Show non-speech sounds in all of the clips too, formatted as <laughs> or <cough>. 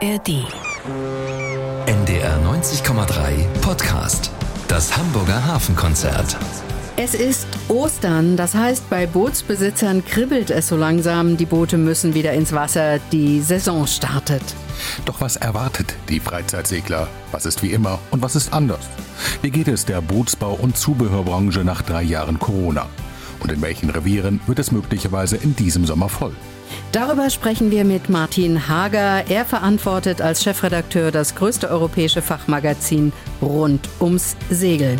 ARD. NDR 90,3 Podcast. Das Hamburger Hafenkonzert. Es ist Ostern, das heißt, bei Bootsbesitzern kribbelt es so langsam. Die Boote müssen wieder ins Wasser. Die Saison startet. Doch was erwartet die Freizeit-Segler? Was ist wie immer und was ist anders? Wie geht es der Bootsbau- und Zubehörbranche nach drei Jahren Corona? Und in welchen Revieren wird es möglicherweise in diesem Sommer voll? Darüber sprechen wir mit Martin Hager. Er verantwortet als Chefredakteur das größte europäische Fachmagazin rund ums Segeln.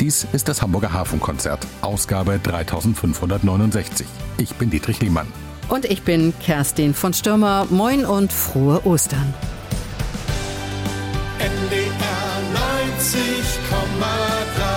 Dies ist das Hamburger Hafenkonzert, Ausgabe 3569. Ich bin Dietrich Lehmann. Und ich bin Kerstin von Stürmer. Moin und frohe Ostern. NDR 90,3 Wir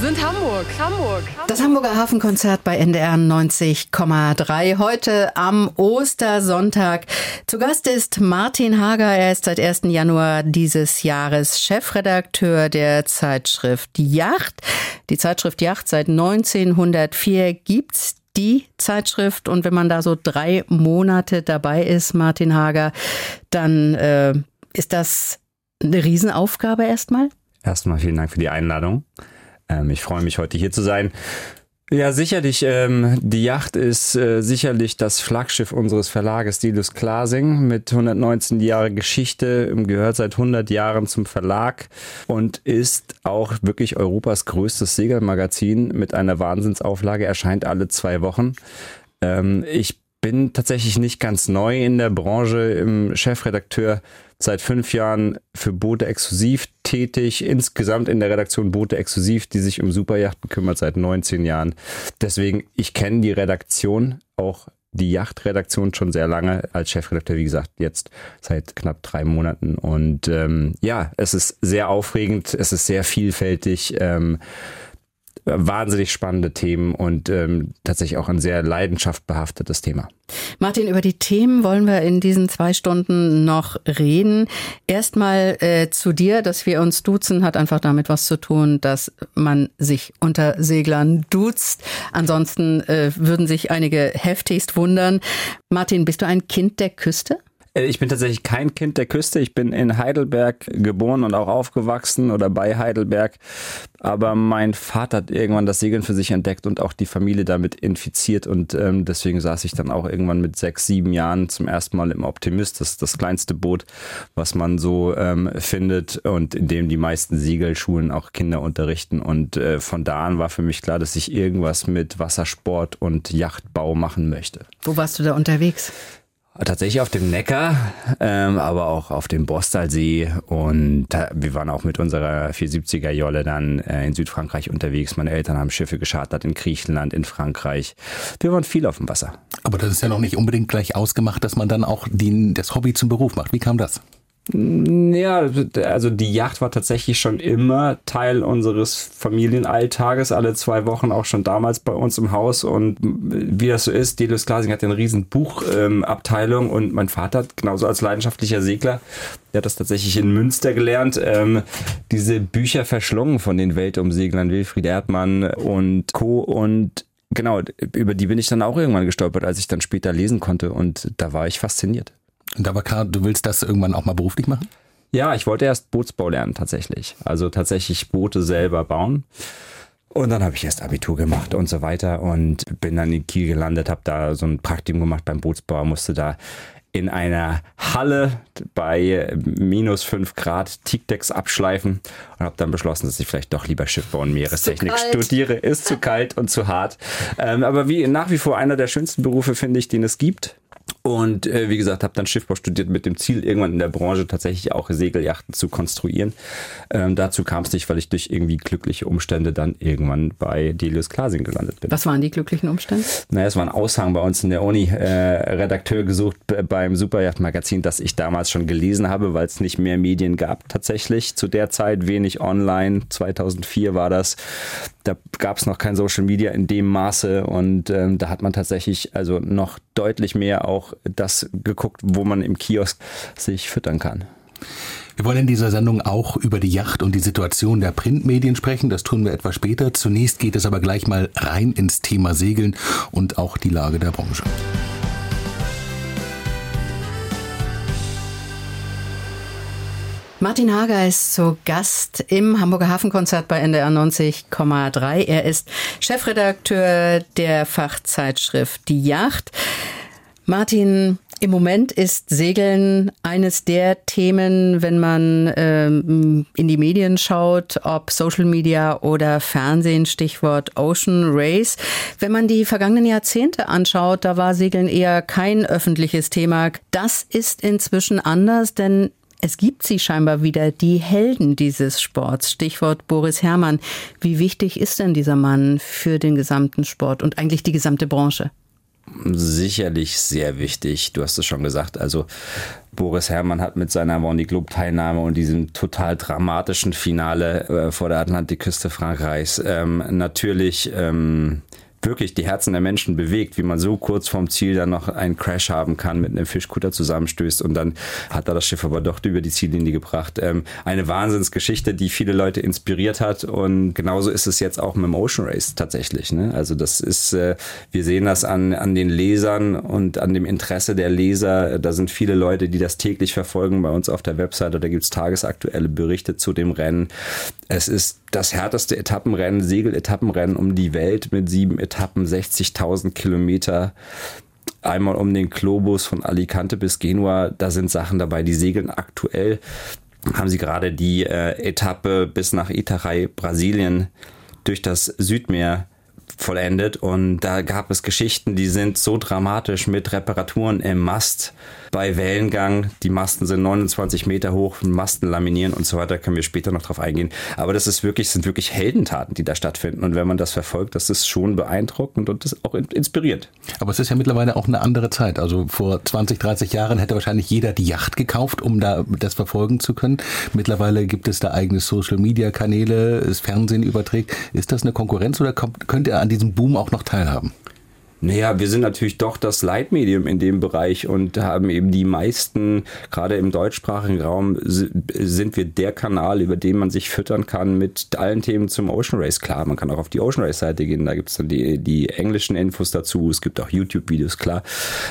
sind Hamburg. Hamburg. Das Hamburger Hafenkonzert bei NDR 90,3 heute am Ostersonntag. Zu Gast ist Martin Hager. Er ist seit 1. Januar dieses Jahres Chefredakteur der Zeitschrift Yacht. Die Zeitschrift Yacht seit 1904 gibt's die Zeitschrift und wenn man da so drei Monate dabei ist, Martin Hager, dann äh, ist das eine Riesenaufgabe erstmal. Erstmal vielen Dank für die Einladung. Ähm, ich freue mich, heute hier zu sein. Ja, sicherlich. Ähm, die Yacht ist äh, sicherlich das Flaggschiff unseres Verlages Dilus Klasing mit 119 Jahre Geschichte, gehört seit 100 Jahren zum Verlag und ist auch wirklich Europas größtes Segelmagazin mit einer Wahnsinnsauflage, erscheint alle zwei Wochen. Ähm, ich bin tatsächlich nicht ganz neu in der Branche, im Chefredakteur seit fünf Jahren für Boote exklusiv tätig, insgesamt in der Redaktion Boote exklusiv, die sich um Superjachten kümmert seit 19 Jahren. Deswegen, ich kenne die Redaktion, auch die Yachtredaktion schon sehr lange als Chefredakteur, wie gesagt, jetzt seit knapp drei Monaten. Und ähm, ja, es ist sehr aufregend, es ist sehr vielfältig. Ähm, wahnsinnig spannende Themen und ähm, tatsächlich auch ein sehr leidenschaftbehaftetes Thema. Martin, über die Themen wollen wir in diesen zwei Stunden noch reden. Erstmal äh, zu dir, dass wir uns duzen, hat einfach damit was zu tun, dass man sich unter Seglern duzt. Ansonsten äh, würden sich einige heftigst wundern. Martin, bist du ein Kind der Küste? Äh, ich bin tatsächlich kein Kind der Küste. Ich bin in Heidelberg geboren und auch aufgewachsen oder bei Heidelberg. Aber mein Vater hat irgendwann das Segeln für sich entdeckt und auch die Familie damit infiziert. Und ähm, deswegen saß ich dann auch irgendwann mit sechs, sieben Jahren zum ersten Mal im Optimist. Das ist das kleinste Boot, was man so ähm, findet und in dem die meisten Segelschulen auch Kinder unterrichten. Und äh, von da an war für mich klar, dass ich irgendwas mit Wassersport und Yachtbau machen möchte. Wo warst du da unterwegs? Tatsächlich auf dem Neckar, ähm, aber auch auf dem Bostalsee und wir waren auch mit unserer 470er Jolle dann äh, in Südfrankreich unterwegs. Meine Eltern haben Schiffe geschartert in Griechenland, in Frankreich. Wir waren viel auf dem Wasser. Aber das ist ja noch nicht unbedingt gleich ausgemacht, dass man dann auch die, das Hobby zum Beruf macht. Wie kam das? Ja, also die Yacht war tatsächlich schon immer Teil unseres Familienalltages, alle zwei Wochen auch schon damals bei uns im Haus. Und wie das so ist, Delius Glasing hat eine riesen Buchabteilung ähm, und mein Vater genauso als leidenschaftlicher Segler, der hat das tatsächlich in Münster gelernt, ähm, diese Bücher verschlungen von den Weltumseglern Wilfried Erdmann und Co. Und genau, über die bin ich dann auch irgendwann gestolpert, als ich dann später lesen konnte und da war ich fasziniert. Und aber klar, du willst das irgendwann auch mal beruflich machen? Ja, ich wollte erst Bootsbau lernen tatsächlich. Also tatsächlich Boote selber bauen. Und dann habe ich erst Abitur gemacht und so weiter und bin dann in Kiel gelandet, habe da so ein Praktikum gemacht beim Bootsbau, musste da in einer Halle bei minus fünf Grad Teakdecks abschleifen und habe dann beschlossen, dass ich vielleicht doch lieber Schiffbau und Meerestechnik studiere. Ist zu kalt und zu hart. Ähm, aber wie nach wie vor einer der schönsten Berufe finde ich, den es gibt. Und äh, wie gesagt, habe dann Schiffbau studiert mit dem Ziel, irgendwann in der Branche tatsächlich auch Segelyachten zu konstruieren. Ähm, dazu kam es nicht, weil ich durch irgendwie glückliche Umstände dann irgendwann bei Delius Klasing gelandet bin. Was waren die glücklichen Umstände? Naja, es war ein Aushang bei uns in der Uni. Äh, Redakteur gesucht beim Superjachtmagazin, das ich damals schon gelesen habe, weil es nicht mehr Medien gab tatsächlich. Zu der Zeit wenig online. 2004 war das. Da gab es noch kein Social Media in dem Maße und ähm, da hat man tatsächlich also noch deutlich mehr auch das geguckt, wo man im Kiosk sich füttern kann. Wir wollen in dieser Sendung auch über die Yacht und die Situation der Printmedien sprechen. Das tun wir etwas später. Zunächst geht es aber gleich mal rein ins Thema Segeln und auch die Lage der Branche. Martin Hager ist zu Gast im Hamburger Hafenkonzert bei NDR 90,3. Er ist Chefredakteur der Fachzeitschrift Die Yacht. Martin, im Moment ist Segeln eines der Themen, wenn man ähm, in die Medien schaut, ob Social Media oder Fernsehen, Stichwort Ocean Race. Wenn man die vergangenen Jahrzehnte anschaut, da war Segeln eher kein öffentliches Thema. Das ist inzwischen anders, denn es gibt sie scheinbar wieder, die Helden dieses Sports. Stichwort Boris Herrmann. Wie wichtig ist denn dieser Mann für den gesamten Sport und eigentlich die gesamte Branche? Sicherlich sehr wichtig. Du hast es schon gesagt. Also Boris Herrmann hat mit seiner Vendée Globe Teilnahme und diesem total dramatischen Finale äh, vor der Atlantikküste Frankreichs ähm, natürlich ähm, wirklich die Herzen der Menschen bewegt, wie man so kurz vorm Ziel dann noch einen Crash haben kann, mit einem Fischkutter zusammenstößt und dann hat er das Schiff aber doch über die Ziellinie gebracht. Ähm, eine Wahnsinnsgeschichte, die viele Leute inspiriert hat und genauso ist es jetzt auch mit dem Ocean Race tatsächlich. Ne? Also das ist, äh, wir sehen das an, an den Lesern und an dem Interesse der Leser. Da sind viele Leute, die das täglich verfolgen bei uns auf der Webseite. Da gibt es tagesaktuelle Berichte zu dem Rennen. Es ist das härteste Etappenrennen, Segeletappenrennen um die Welt mit sieben Etappen, 60.000 Kilometer. Einmal um den Globus von Alicante bis Genua. Da sind Sachen dabei, die segeln aktuell. Haben sie gerade die äh, Etappe bis nach Itarai, Brasilien, durch das Südmeer vollendet und da gab es Geschichten, die sind so dramatisch mit Reparaturen im Mast bei Wellengang. Die Masten sind 29 Meter hoch, Masten laminieren und so weiter, können wir später noch drauf eingehen. Aber das ist wirklich, sind wirklich Heldentaten, die da stattfinden. Und wenn man das verfolgt, das ist schon beeindruckend und das auch inspirierend. Aber es ist ja mittlerweile auch eine andere Zeit. Also vor 20, 30 Jahren hätte wahrscheinlich jeder die Yacht gekauft, um da das verfolgen zu können. Mittlerweile gibt es da eigene Social Media Kanäle, das Fernsehen überträgt. Ist das eine Konkurrenz oder kommt, könnt ihr an diesem Boom auch noch teilhaben? Naja, wir sind natürlich doch das Leitmedium in dem Bereich und haben eben die meisten, gerade im deutschsprachigen Raum, sind wir der Kanal, über den man sich füttern kann mit allen Themen zum Ocean Race. Klar, man kann auch auf die Ocean Race Seite gehen, da gibt es dann die, die englischen Infos dazu, es gibt auch YouTube-Videos, klar.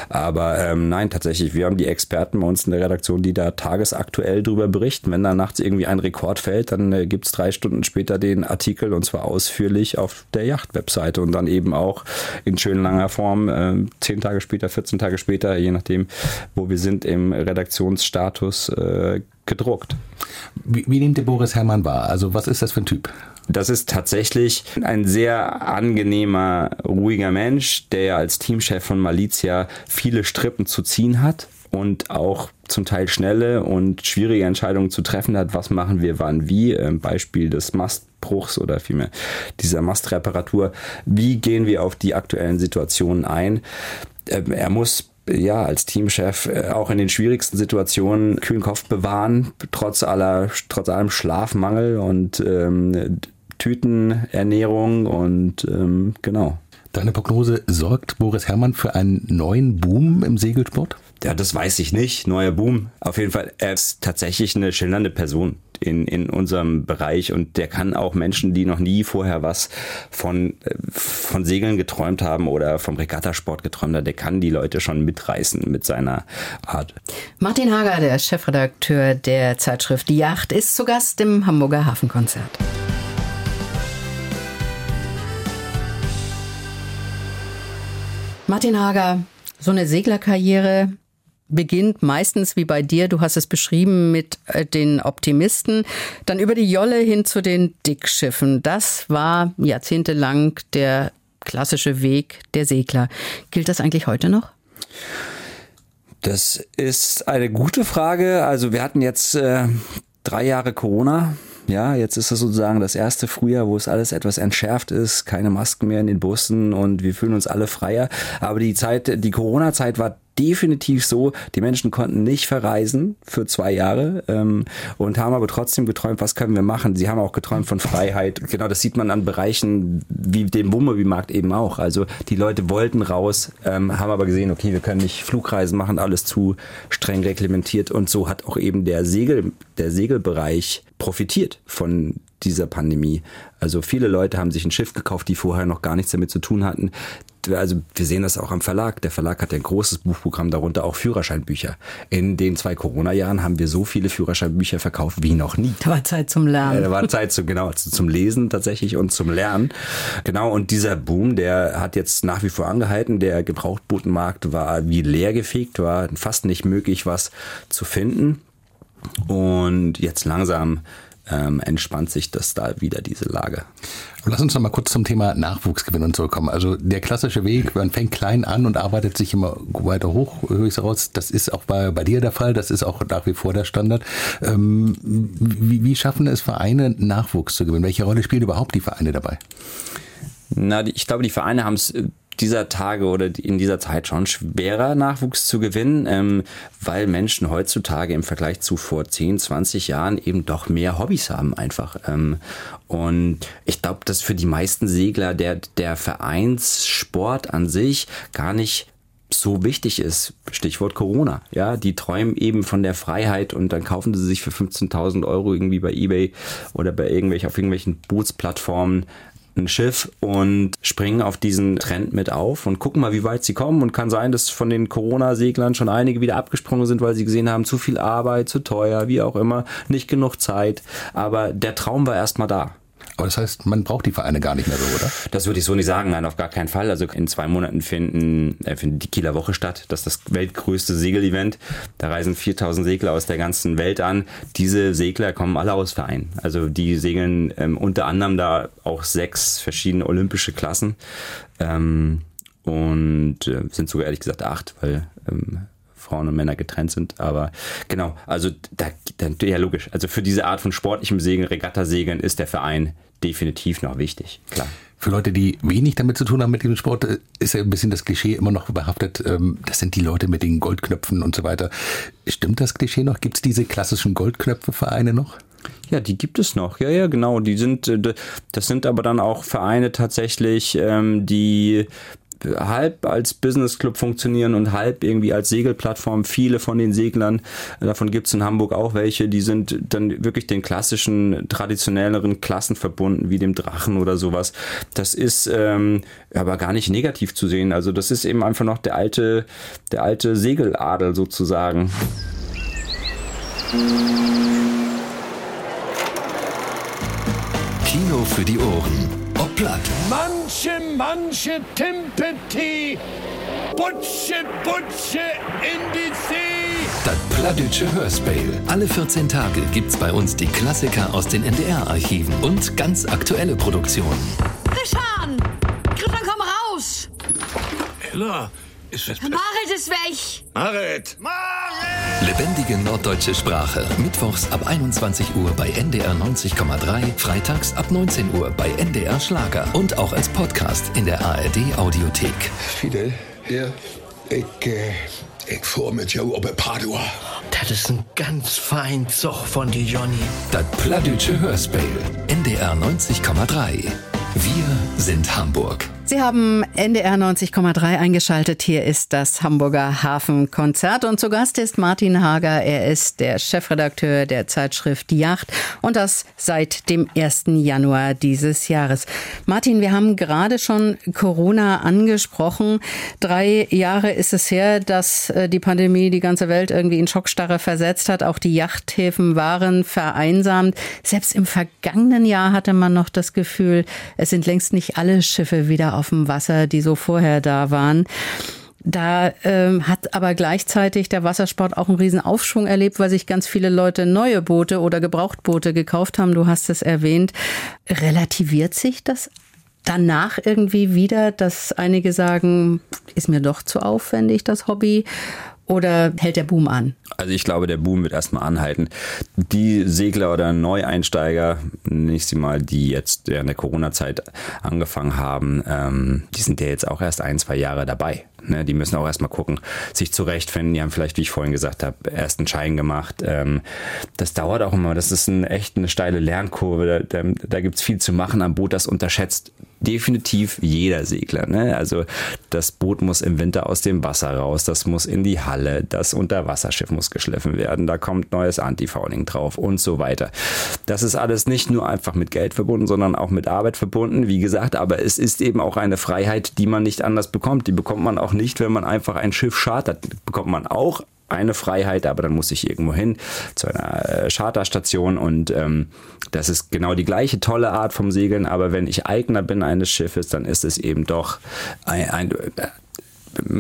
Aber ähm, nein, tatsächlich, wir haben die Experten bei uns in der Redaktion, die da tagesaktuell drüber berichten. Wenn da nachts irgendwie ein Rekord fällt, dann äh, gibt es drei Stunden später den Artikel und zwar ausführlich auf der Yacht-Webseite und dann eben auch in schönen langen langer Form, äh, zehn Tage später, 14 Tage später, je nachdem, wo wir sind im Redaktionsstatus äh, gedruckt. Wie, wie nimmt der Boris Herrmann wahr? Also was ist das für ein Typ? Das ist tatsächlich ein sehr angenehmer, ruhiger Mensch, der als Teamchef von Malizia viele Strippen zu ziehen hat und auch zum Teil schnelle und schwierige Entscheidungen zu treffen hat, was machen wir wann wie, ähm, Beispiel des Mastbruchs oder vielmehr dieser Mastreparatur, wie gehen wir auf die aktuellen Situationen ein. Ähm, er muss ja, als Teamchef äh, auch in den schwierigsten Situationen kühlen Kopf bewahren, trotz aller, trotz allem Schlafmangel und ähm, Tütenernährung und ähm, genau. Deine Prognose sorgt Boris Herrmann für einen neuen Boom im Segelsport? Ja, das weiß ich nicht. Neuer Boom. Auf jeden Fall, er ist tatsächlich eine schillernde Person in, in unserem Bereich und der kann auch Menschen, die noch nie vorher was von, äh, von Segeln geträumt haben oder vom Regattasport geträumt haben, der kann die Leute schon mitreißen mit seiner Art. Martin Hager, der Chefredakteur der Zeitschrift Die Yacht, ist zu Gast im Hamburger Hafenkonzert. Martin Hager, so eine Seglerkarriere beginnt meistens wie bei dir, du hast es beschrieben, mit äh, den Optimisten, dann über die Jolle hin zu den Dickschiffen. Das war jahrzehntelang der klassische Weg der Segler. Gilt das eigentlich heute noch? Das ist eine gute Frage. Also wir hatten jetzt äh, drei Jahre Corona. Ja, jetzt ist es sozusagen das erste Frühjahr, wo es alles etwas entschärft ist, keine Masken mehr in den Bussen und wir fühlen uns alle freier. Aber die Zeit, die Corona-Zeit war definitiv so, die Menschen konnten nicht verreisen für zwei Jahre ähm, und haben aber trotzdem geträumt, was können wir machen. Sie haben auch geträumt von Freiheit. Genau, das sieht man an Bereichen wie dem Wohnmobilmarkt eben auch. Also die Leute wollten raus, ähm, haben aber gesehen, okay, wir können nicht Flugreisen machen, alles zu streng reglementiert und so hat auch eben der Segel, der Segelbereich profitiert von dieser Pandemie. Also viele Leute haben sich ein Schiff gekauft, die vorher noch gar nichts damit zu tun hatten also wir sehen das auch am Verlag. Der Verlag hat ja ein großes Buchprogramm, darunter auch Führerscheinbücher. In den zwei Corona-Jahren haben wir so viele Führerscheinbücher verkauft wie noch nie. Da war Zeit zum Lernen. Ja, da war Zeit zu, genau, zum Lesen tatsächlich und zum Lernen. Genau, und dieser Boom, der hat jetzt nach wie vor angehalten. Der Gebrauchtbotenmarkt war wie leergefegt, war fast nicht möglich, was zu finden. Und jetzt langsam ähm, entspannt sich das da wieder, diese Lage. Lass uns noch mal kurz zum Thema Nachwuchsgewinnung zurückkommen. Also der klassische Weg, man fängt klein an und arbeitet sich immer weiter hoch, höre ich raus. Das ist auch bei, bei dir der Fall, das ist auch nach wie vor der Standard. Ähm, wie, wie schaffen es Vereine, Nachwuchs zu gewinnen? Welche Rolle spielen überhaupt die Vereine dabei? Na, ich glaube, die Vereine haben es äh, dieser Tage oder in dieser Zeit schon schwerer, Nachwuchs zu gewinnen, ähm, weil Menschen heutzutage im Vergleich zu vor 10, 20 Jahren eben doch mehr Hobbys haben einfach. Ähm, und ich glaube, dass für die meisten Segler der, der Vereinssport an sich gar nicht so wichtig ist. Stichwort Corona. Ja, die träumen eben von der Freiheit und dann kaufen sie sich für 15.000 Euro irgendwie bei eBay oder bei irgendwelchen, auf irgendwelchen Bootsplattformen ein Schiff und springen auf diesen Trend mit auf und gucken mal, wie weit sie kommen. Und kann sein, dass von den Corona-Seglern schon einige wieder abgesprungen sind, weil sie gesehen haben, zu viel Arbeit, zu teuer, wie auch immer, nicht genug Zeit. Aber der Traum war erstmal da. Aber das heißt, man braucht die Vereine gar nicht mehr so, oder? Das würde ich so nicht sagen, nein, auf gar keinen Fall. Also in zwei Monaten finden, äh, findet die Kieler Woche statt. Das ist das weltgrößte Segelevent. Da reisen 4000 Segler aus der ganzen Welt an. Diese Segler kommen alle aus Vereinen. Also die segeln ähm, unter anderem da auch sechs verschiedene olympische Klassen. Ähm, und äh, sind sogar ehrlich gesagt acht, weil ähm, Frauen und Männer getrennt sind. Aber genau, also da, da, ja logisch. Also für diese Art von sportlichem Segeln, Regattasegeln ist der Verein definitiv noch wichtig, klar. Für Leute, die wenig damit zu tun haben mit dem Sport, äh, ist ja ein bisschen das Klischee immer noch behaftet. Ähm, das sind die Leute mit den Goldknöpfen und so weiter. Stimmt das Klischee noch? Gibt es diese klassischen Goldknöpfe-Vereine noch? Ja, die gibt es noch. Ja, ja, genau. Die sind, äh, das sind aber dann auch Vereine tatsächlich, ähm, die halb als Business Club funktionieren und halb irgendwie als Segelplattform. Viele von den Seglern, davon gibt es in Hamburg auch welche, die sind dann wirklich den klassischen, traditionelleren Klassen verbunden, wie dem Drachen oder sowas. Das ist ähm, aber gar nicht negativ zu sehen. Also das ist eben einfach noch der alte, der alte Segeladel sozusagen. Kino für die Ohren platt. Manche, manche Timpeti, Butsche, Butsche in die See. Das Plattdütsche Hörspiel. Alle 14 Tage gibt's bei uns die Klassiker aus den NDR-Archiven und ganz aktuelle Produktionen. Christian! Christian, komm raus! Ella, ist das... Marit ist weg! Marit! Marit! Lebendige norddeutsche Sprache. Mittwochs ab 21 Uhr bei NDR 90,3, freitags ab 19 Uhr bei NDR Schlager und auch als Podcast in der ARD Audiothek. Fidel, ja, ich, äh, ich fuhr mit jou op Padua. Das ist ein ganz fein Zug von die Johnny. Das Plattdütsche Hörspiel. NDR 90,3. Wir sind Hamburg. Sie haben NDR 90,3 eingeschaltet. Hier ist das Hamburger Hafenkonzert und zu Gast ist Martin Hager. Er ist der Chefredakteur der Zeitschrift Yacht und das seit dem 1. Januar dieses Jahres. Martin, wir haben gerade schon Corona angesprochen. Drei Jahre ist es her, dass äh, die Pandemie die ganze Welt irgendwie in Schockstarre versetzt hat. Auch die Yachthäfen waren vereinsamt. Selbst im vergangenen Jahr hatte man noch das Gefühl, es sind längst nicht alle Schiffe wieder auf dem Wasser, die so vorher da waren. Da ähm, hat aber gleichzeitig der Wassersport auch einen riesen Aufschwung erlebt, weil sich ganz viele Leute neue Boote oder Gebrauchtboote gekauft haben. Du hast es erwähnt. Relativiert sich das danach irgendwie wieder, dass einige sagen, ist mir doch zu aufwendig, das Hobby? Oder hält der Boom an? Also ich glaube, der Boom wird erstmal anhalten. Die Segler oder Neueinsteiger, nicht sie mal, die jetzt während der Corona-Zeit angefangen haben, ähm, die sind ja jetzt auch erst ein, zwei Jahre dabei. Ne? Die müssen auch erstmal gucken, sich zurechtfinden. Die haben vielleicht, wie ich vorhin gesagt habe, erst einen Schein gemacht. Ähm, das dauert auch immer. Das ist ein, echt eine steile Lernkurve. Da, da, da gibt es viel zu machen am Boot, das unterschätzt definitiv jeder Segler. Ne? Also das Boot muss im Winter aus dem Wasser raus, das muss in die Halle, das Unterwasserschiff muss geschliffen werden, da kommt neues Antifouling drauf und so weiter. Das ist alles nicht nur einfach mit Geld verbunden, sondern auch mit Arbeit verbunden, wie gesagt, aber es ist eben auch eine Freiheit, die man nicht anders bekommt. Die bekommt man auch nicht, wenn man einfach ein Schiff chartert. Bekommt man auch eine Freiheit, aber dann muss ich irgendwo hin zu einer äh, Charterstation und ähm, das ist genau die gleiche tolle Art vom Segeln, aber wenn ich Eigner bin eines Schiffes, dann ist es eben doch ein, ein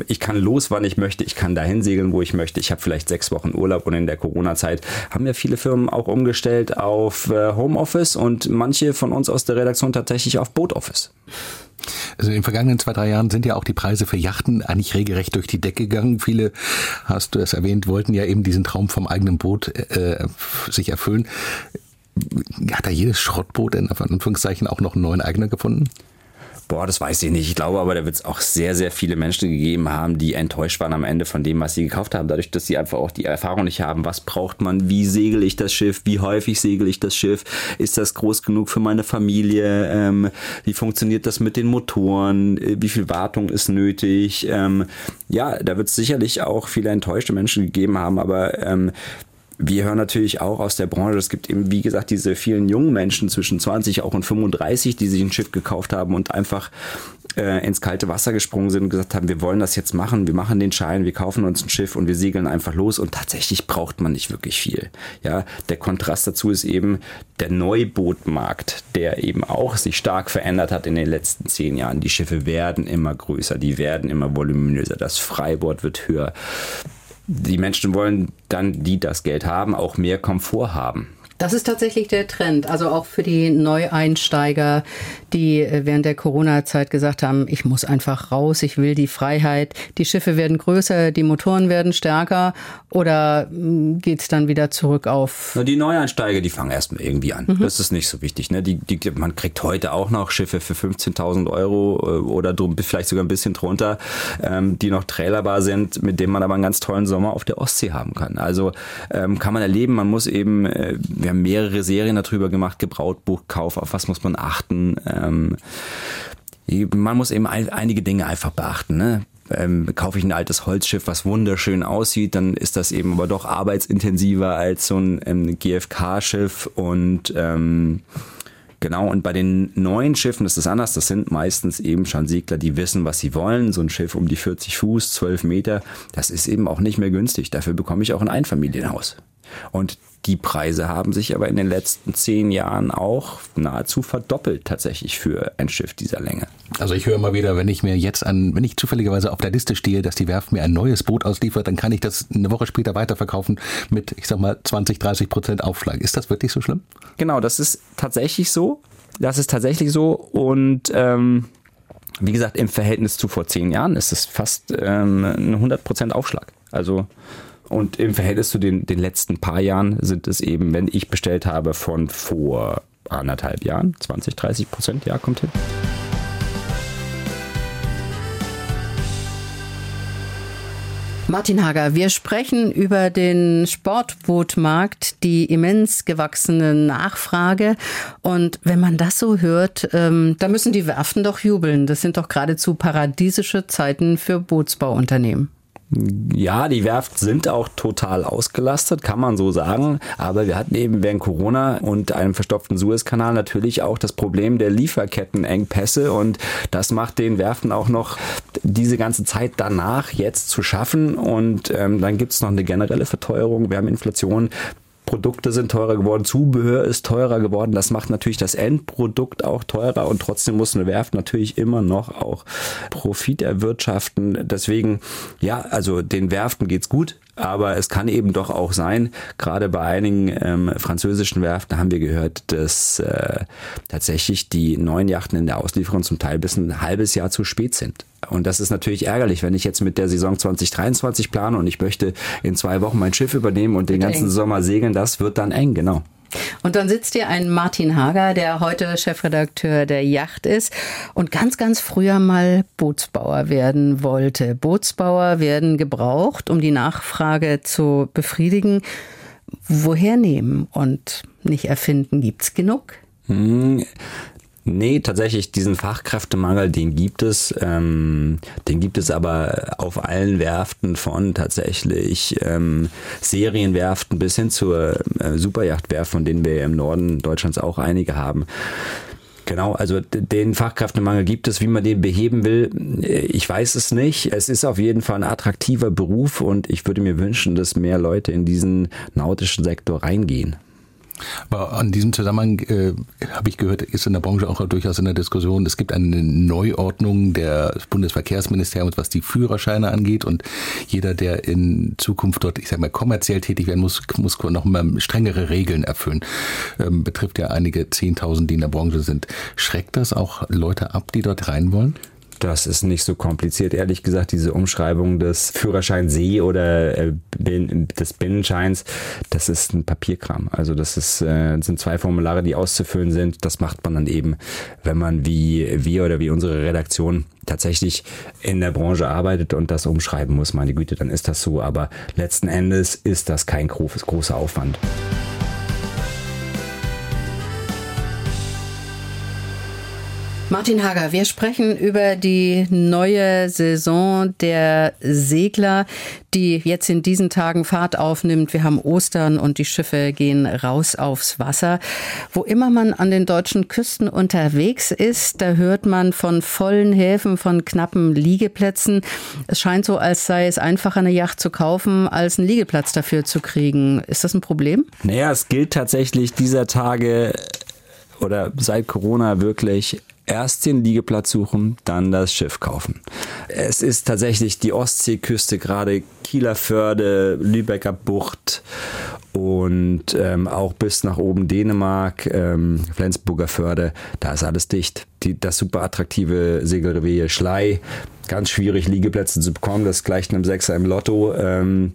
ich kann los, wann ich möchte, ich kann dahin segeln, wo ich möchte. Ich habe vielleicht sechs Wochen Urlaub und in der Corona-Zeit haben ja viele Firmen auch umgestellt auf äh, Homeoffice und manche von uns aus der Redaktion tatsächlich auf Boatoffice. Also in den vergangenen zwei, drei Jahren sind ja auch die Preise für Yachten eigentlich regelrecht durch die Decke gegangen. Viele, hast du es erwähnt, wollten ja eben diesen Traum vom eigenen Boot äh, sich erfüllen. Hat da jedes Schrottboot in Anführungszeichen auch noch einen neuen Eigner gefunden? Boah, das weiß ich nicht. Ich glaube aber, da wird es auch sehr, sehr viele Menschen gegeben haben, die enttäuscht waren am Ende von dem, was sie gekauft haben. Dadurch, dass sie einfach auch die Erfahrung nicht haben. Was braucht man? Wie segel ich das Schiff? Wie häufig segel ich das Schiff? Ist das groß genug für meine Familie? Ähm, wie funktioniert das mit den Motoren? Äh, wie viel Wartung ist nötig? Ähm, ja, da wird es sicherlich auch viele enttäuschte Menschen gegeben haben, aber ähm, wir hören natürlich auch aus der Branche, es gibt eben, wie gesagt, diese vielen jungen Menschen zwischen 20 auch und 35, die sich ein Schiff gekauft haben und einfach äh, ins kalte Wasser gesprungen sind und gesagt haben, wir wollen das jetzt machen, wir machen den Schein, wir kaufen uns ein Schiff und wir segeln einfach los und tatsächlich braucht man nicht wirklich viel. Ja, der Kontrast dazu ist eben der Neubootmarkt, der eben auch sich stark verändert hat in den letzten zehn Jahren. Die Schiffe werden immer größer, die werden immer voluminöser, das Freibord wird höher die Menschen wollen dann, die das Geld haben, auch mehr Komfort haben. Das ist tatsächlich der Trend. Also auch für die Neueinsteiger, die äh, während der Corona-Zeit gesagt haben, ich muss einfach raus, ich will die Freiheit. Die Schiffe werden größer, die Motoren werden stärker oder hm, geht es dann wieder zurück auf? Na, die Neueinsteiger, die fangen erstmal irgendwie an. Mhm. Das ist nicht so wichtig. Ne? Die, die, man kriegt heute auch noch Schiffe für 15.000 Euro äh, oder drum, vielleicht sogar ein bisschen drunter, ähm, die noch trailerbar sind, mit denen man aber einen ganz tollen Sommer auf der Ostsee haben kann. Also ähm, kann man erleben, man muss eben, äh, wir haben mehrere Serien darüber gemacht, Gebrautbuchkauf, auf was muss man achten. Ähm, man muss eben ein, einige Dinge einfach beachten. Ne? ähm, kaufe ich ein altes Holzschiff, was wunderschön aussieht, dann ist das eben aber doch arbeitsintensiver als so ein ähm, GFK-Schiff und ähm, Genau, und bei den neuen Schiffen ist es anders. Das sind meistens eben schon Segler, die wissen, was sie wollen. So ein Schiff um die 40 Fuß, 12 Meter, das ist eben auch nicht mehr günstig. Dafür bekomme ich auch ein Einfamilienhaus. Und die Preise haben sich aber in den letzten zehn Jahren auch nahezu verdoppelt tatsächlich für ein Schiff dieser Länge. Also ich höre mal wieder, wenn ich mir jetzt an, wenn ich zufälligerweise auf der Liste stehe, dass die Werft mir ein neues Boot ausliefert, dann kann ich das eine Woche später weiterverkaufen mit, ich sag mal, 20, 30 Prozent Aufschlag. Ist das wirklich so schlimm? Genau, das ist tatsächlich so. Das ist tatsächlich so und ähm, wie gesagt, im Verhältnis zu vor zehn Jahren ist es fast ähm, ein 100% Aufschlag. Also und im Verhältnis zu den, den letzten paar Jahren sind es eben, wenn ich bestellt habe, von vor anderthalb Jahren, 20, 30 Prozent, ja, kommt hin. Martin Hager, wir sprechen über den Sportbootmarkt, die immens gewachsene Nachfrage. Und wenn man das so hört, ähm, da müssen die Werften doch jubeln. Das sind doch geradezu paradiesische Zeiten für Bootsbauunternehmen. Ja, die Werft sind auch total ausgelastet, kann man so sagen. Aber wir hatten eben während Corona und einem verstopften Suezkanal natürlich auch das Problem der Lieferkettenengpässe. Und das macht den Werften auch noch diese ganze Zeit danach jetzt zu schaffen. Und ähm, dann gibt es noch eine generelle Verteuerung. Wir haben Inflation. Produkte sind teurer geworden, Zubehör ist teurer geworden. Das macht natürlich das Endprodukt auch teurer und trotzdem muss eine Werft natürlich immer noch auch Profit erwirtschaften. Deswegen, ja, also den Werften geht's gut. Aber es kann eben doch auch sein, gerade bei einigen ähm, französischen Werften haben wir gehört, dass äh, tatsächlich die neuen Yachten in der Auslieferung zum Teil bis ein halbes Jahr zu spät sind. Und das ist natürlich ärgerlich, wenn ich jetzt mit der Saison 2023 plane und ich möchte in zwei Wochen mein Schiff übernehmen und den ganzen eng. Sommer segeln, das wird dann eng, genau. Und dann sitzt hier ein Martin Hager, der heute Chefredakteur der Yacht ist und ganz, ganz früher mal Bootsbauer werden wollte. Bootsbauer werden gebraucht, um die Nachfrage zu befriedigen. Woher nehmen und nicht erfinden? Gibt's genug? Hm Nee, tatsächlich diesen Fachkräftemangel, den gibt es. Ähm, den gibt es aber auf allen Werften von tatsächlich ähm, Serienwerften bis hin zur äh, Superjachtwerft, von denen wir im Norden Deutschlands auch einige haben. Genau, also den Fachkräftemangel gibt es, wie man den beheben will. Ich weiß es nicht. Es ist auf jeden Fall ein attraktiver Beruf und ich würde mir wünschen, dass mehr Leute in diesen nautischen Sektor reingehen. Aber an diesem Zusammenhang äh, habe ich gehört, ist in der Branche auch durchaus in der Diskussion, es gibt eine Neuordnung des Bundesverkehrsministeriums, was die Führerscheine angeht und jeder, der in Zukunft dort, ich sage mal, kommerziell tätig werden muss, muss noch mal strengere Regeln erfüllen. Ähm, betrifft ja einige Zehntausend, die in der Branche sind. Schreckt das auch Leute ab, die dort rein wollen? Das ist nicht so kompliziert, ehrlich gesagt, diese Umschreibung des Führerschein See oder äh, des Binnenscheins, das ist ein Papierkram. Also das ist, äh, sind zwei Formulare, die auszufüllen sind. Das macht man dann eben, wenn man wie wir oder wie unsere Redaktion tatsächlich in der Branche arbeitet und das umschreiben muss. Meine Güte, dann ist das so. Aber letzten Endes ist das kein großer Aufwand. Martin Hager, wir sprechen über die neue Saison der Segler, die jetzt in diesen Tagen Fahrt aufnimmt. Wir haben Ostern und die Schiffe gehen raus aufs Wasser. Wo immer man an den deutschen Küsten unterwegs ist, da hört man von vollen Häfen, von knappen Liegeplätzen. Es scheint so, als sei es einfacher, eine Yacht zu kaufen, als einen Liegeplatz dafür zu kriegen. Ist das ein Problem? Naja, es gilt tatsächlich dieser Tage oder seit Corona wirklich erst den Liegeplatz suchen, dann das Schiff kaufen. Es ist tatsächlich die Ostseeküste, gerade Kieler Förde, Lübecker Bucht und ähm, auch bis nach oben Dänemark, ähm, Flensburger Förde, da ist alles dicht. Die, das super attraktive Segelrevier Schlei, ganz schwierig Liegeplätze zu bekommen, das gleicht einem Sechser im Lotto. Ähm,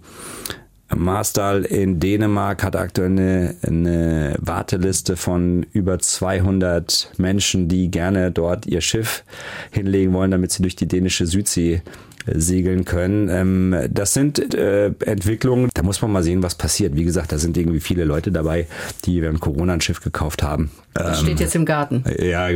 Marstal in Dänemark hat aktuell eine, eine Warteliste von über 200 Menschen, die gerne dort ihr Schiff hinlegen wollen, damit sie durch die dänische Südsee segeln können. Ähm, das sind äh, Entwicklungen, da muss man mal sehen, was passiert. Wie gesagt, da sind irgendwie viele Leute dabei, die während Corona ein Schiff gekauft haben. Das steht ähm, jetzt im Garten. Ja,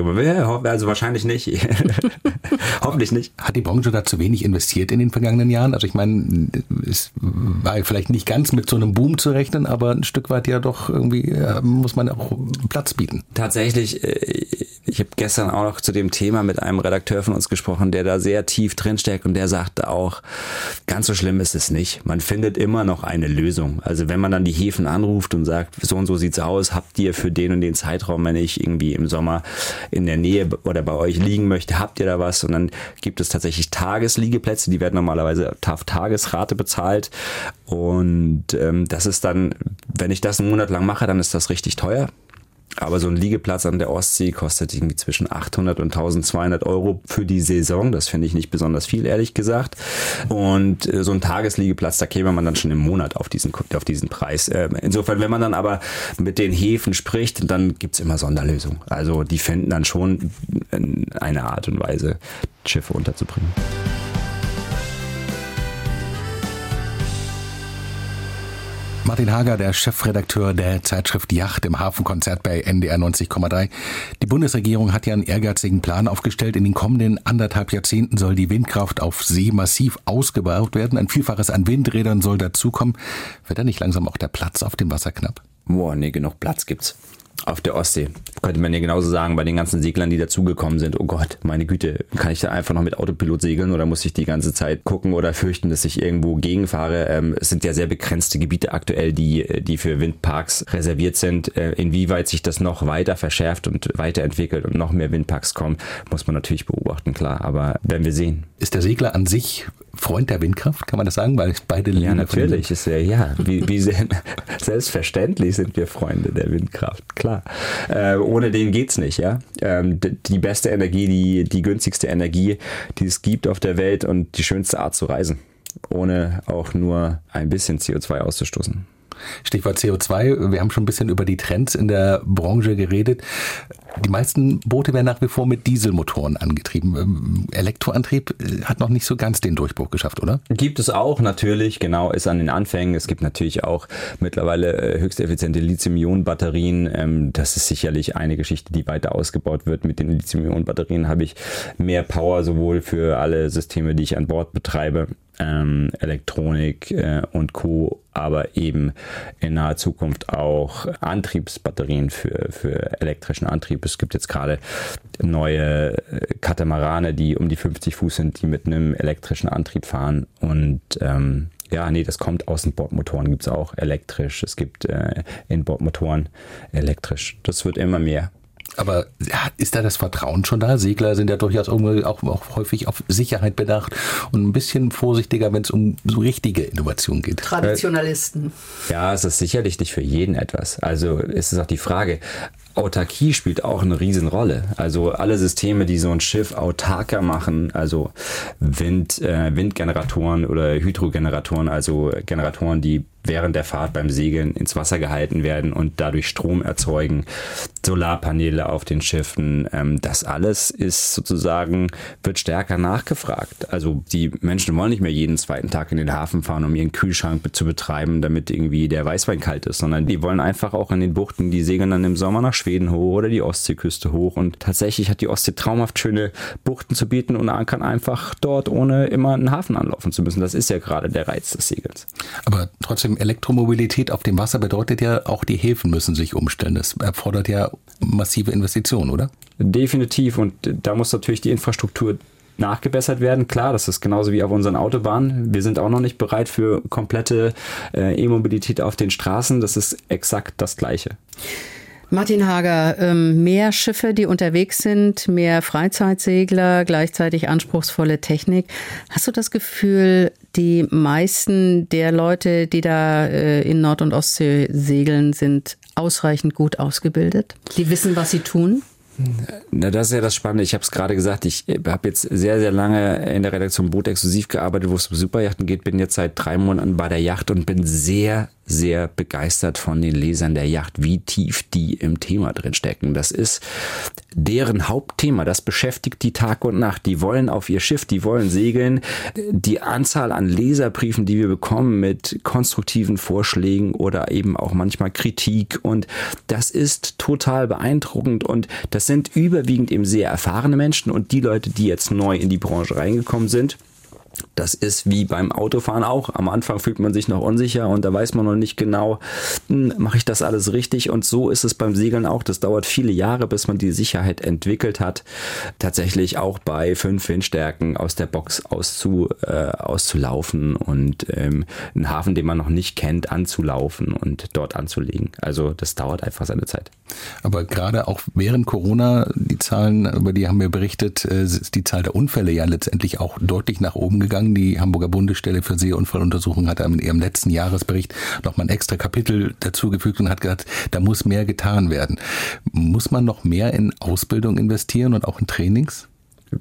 also wahrscheinlich nicht. <laughs> Hoffentlich nicht. Hat die Branche da zu wenig investiert in den vergangenen Jahren? Also ich meine, es war vielleicht nicht ganz mit so einem Boom zu rechnen, aber ein Stück weit ja doch irgendwie äh, muss man auch Platz bieten. Tatsächlich, äh, ich habe gestern auch noch zu dem Thema mit einem Redakteur von uns gesprochen, der da sehr tief drinsteckt und der sagte auch, ganz so schlimm ist es nicht. Man findet immer noch eine Lösung. Also wenn man dann die Häfen anruft und sagt, so und so sieht's aus, habt ihr für den und den Zeitraum, wenn ich irgendwie im Sommer in der Nähe oder bei euch liegen möchte, habt ihr da was? Und dann gibt es tatsächlich Tagesliegeplätze, die werden normalerweise auf Tagesrate bezahlt. Und ähm, das ist dann, wenn ich das einen Monat lang mache, dann ist das richtig teuer. Aber so ein Liegeplatz an der Ostsee kostet irgendwie zwischen 800 und 1200 Euro für die Saison. Das finde ich nicht besonders viel, ehrlich gesagt. Und äh, so ein Tagesliegeplatz, da käme man dann schon im Monat auf diesen, auf diesen Preis. Ähm, insofern, wenn man dann aber mit den Häfen spricht, dann gibt's immer Sonderlösungen. Also die finden dann schon eine Art und Weise, Schiffe unterzubringen. Martin Hager, der Chefredakteur der Zeitschrift Yacht im Hafenkonzert bei NDR 90,3. Die Bundesregierung hat ja einen ehrgeizigen Plan aufgestellt. In den kommenden anderthalb Jahrzehnten soll die Windkraft auf See massiv ausgebaut werden. Ein Vielfaches an Windrädern soll dazukommen. Wird da nicht langsam auch der Platz auf dem Wasser knapp? Boah, nee, genug Platz gibt's auf der Ostsee. Könnte man ja genauso sagen bei den ganzen Seglern, die dazugekommen sind. Oh Gott, meine Güte, kann ich da einfach noch mit Autopilot segeln oder muss ich die ganze Zeit gucken oder fürchten, dass ich irgendwo gegenfahre? Ähm, es sind ja sehr begrenzte Gebiete aktuell, die, die für Windparks reserviert sind. Äh, inwieweit sich das noch weiter verschärft und weiterentwickelt und noch mehr Windparks kommen, muss man natürlich beobachten, klar. Aber werden wir sehen. Ist der Segler an sich Freund der Windkraft, kann man das sagen? Weil beide Ja, natürlich ist er, ja. Wie, wie <laughs> selbstverständlich sind wir Freunde der Windkraft, klar. Äh, ohne den geht's nicht, ja. Ähm, die beste Energie, die, die günstigste Energie, die es gibt auf der Welt und die schönste Art zu reisen. Ohne auch nur ein bisschen CO2 auszustoßen. Stichwort CO2. Wir haben schon ein bisschen über die Trends in der Branche geredet. Die meisten Boote werden nach wie vor mit Dieselmotoren angetrieben. Ähm, Elektroantrieb äh, hat noch nicht so ganz den Durchbruch geschafft, oder? Gibt es auch natürlich, genau, ist an den Anfängen. Es gibt natürlich auch mittlerweile äh, höchst effiziente Lithium-Ionen-Batterien. Ähm, das ist sicherlich eine Geschichte, die weiter ausgebaut wird. Mit den Lithium-Ionen-Batterien habe ich mehr Power sowohl für alle Systeme, die ich an Bord betreibe, ähm, Elektronik äh, und Co., aber eben in naher Zukunft auch Antriebsbatterien für, für elektrischen Antrieb. Es gibt jetzt gerade neue äh, Katamarane, die um die 50 Fuß sind, die mit einem elektrischen Antrieb fahren und ähm, ja, nee, das kommt Außenbordmotoren, gibt es auch elektrisch. Es gibt äh, Inbordmotoren elektrisch. Das wird immer mehr. Aber ist da das Vertrauen schon da? Segler sind ja durchaus auch, auch, häufig auf Sicherheit bedacht und ein bisschen vorsichtiger, wenn es um so richtige Innovation geht. Traditionalisten. Ja, es ist sicherlich nicht für jeden etwas. Also es ist auch die Frage, Autarkie spielt auch eine Riesenrolle. Also alle Systeme, die so ein Schiff autarker machen, also Wind, äh, Windgeneratoren oder Hydrogeneratoren, also Generatoren, die während der Fahrt beim Segeln ins Wasser gehalten werden und dadurch Strom erzeugen, Solarpaneele auf den Schiffen, ähm, das alles ist sozusagen, wird stärker nachgefragt. Also die Menschen wollen nicht mehr jeden zweiten Tag in den Hafen fahren, um ihren Kühlschrank zu betreiben, damit irgendwie der Weißwein kalt ist, sondern die wollen einfach auch in den Buchten, die segeln dann im Sommer nach Schweden hoch oder die Ostseeküste hoch und tatsächlich hat die Ostsee traumhaft schöne Buchten zu bieten und man kann einfach dort ohne immer einen Hafen anlaufen zu müssen. Das ist ja gerade der Reiz des Segels. Aber trotzdem Elektromobilität auf dem Wasser bedeutet ja, auch die Häfen müssen sich umstellen. Das erfordert ja massive Investitionen, oder? Definitiv. Und da muss natürlich die Infrastruktur nachgebessert werden. Klar, das ist genauso wie auf unseren Autobahnen. Wir sind auch noch nicht bereit für komplette äh, E-Mobilität auf den Straßen. Das ist exakt das Gleiche. Martin Hager, ähm, mehr Schiffe, die unterwegs sind, mehr Freizeitsegler, gleichzeitig anspruchsvolle Technik. Hast du das Gefühl, die meisten der Leute, die da äh, in Nord- und Ostsee segeln, sind ausreichend gut ausgebildet? Die wissen, was sie tun? Na, das ist ja das Spannende. Ich habe es gerade gesagt, ich habe jetzt sehr, sehr lange in der Redaktion Boot exklusiv gearbeitet, wo es um Superjachten geht, bin jetzt seit drei Monaten bei der Yacht und bin sehr, sehr begeistert von den Lesern der Yacht, wie tief die im Thema drin stecken. Das ist deren Hauptthema. Das beschäftigt die Tag und Nacht. Die wollen auf ihr Schiff, die wollen segeln. Die Anzahl an Leserbriefen, die wir bekommen mit konstruktiven Vorschlägen oder eben auch manchmal Kritik und das ist total beeindruckend und das sind überwiegend eben sehr erfahrene Menschen und die Leute, die jetzt neu in die Branche reingekommen sind das ist wie beim Autofahren auch. Am Anfang fühlt man sich noch unsicher und da weiß man noch nicht genau, hm, mache ich das alles richtig? Und so ist es beim Segeln auch. Das dauert viele Jahre, bis man die Sicherheit entwickelt hat, tatsächlich auch bei fünf Windstärken aus der Box auszu, äh, auszulaufen und ähm, einen Hafen, den man noch nicht kennt, anzulaufen und dort anzulegen. Also das dauert einfach seine Zeit. Aber gerade auch während Corona, die Zahlen, über die haben wir berichtet, äh, ist die Zahl der Unfälle ja letztendlich auch deutlich nach oben gegangen. Die Hamburger Bundesstelle für Seeunfalluntersuchung hat in ihrem letzten Jahresbericht nochmal ein extra Kapitel dazugefügt und hat gesagt, da muss mehr getan werden. Muss man noch mehr in Ausbildung investieren und auch in Trainings?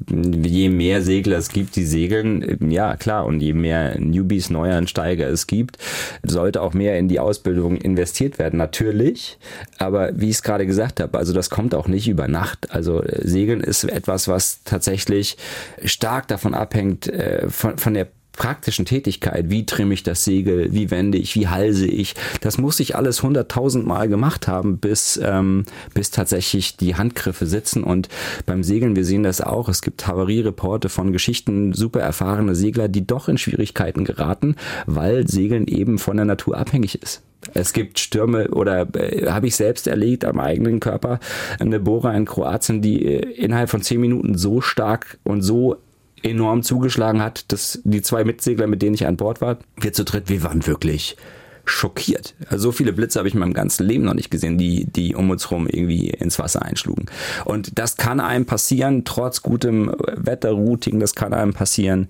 Je mehr Segler es gibt, die segeln, ja klar, und je mehr Newbies, Neuansteiger es gibt, sollte auch mehr in die Ausbildung investiert werden, natürlich. Aber wie ich es gerade gesagt habe, also das kommt auch nicht über Nacht. Also Segeln ist etwas, was tatsächlich stark davon abhängt, äh, von, von der praktischen Tätigkeit, wie trimme ich das Segel, wie wende ich, wie halse ich, das muss ich alles hunderttausend Mal gemacht haben, bis, ähm, bis tatsächlich die Handgriffe sitzen. Und beim Segeln, wir sehen das auch, es gibt Havariereporte von Geschichten, super erfahrene Segler, die doch in Schwierigkeiten geraten, weil Segeln eben von der Natur abhängig ist. Es gibt Stürme oder äh, habe ich selbst erlebt am eigenen Körper eine Bohrer in Kroatien, die äh, innerhalb von zehn Minuten so stark und so enorm zugeschlagen hat, dass die zwei Mitsegler, mit denen ich an Bord war, wir zu dritt, wir waren wirklich schockiert. Also so viele Blitze habe ich in meinem ganzen Leben noch nicht gesehen, die, die um uns rum irgendwie ins Wasser einschlugen. Und das kann einem passieren, trotz gutem Wetterrouting, das kann einem passieren,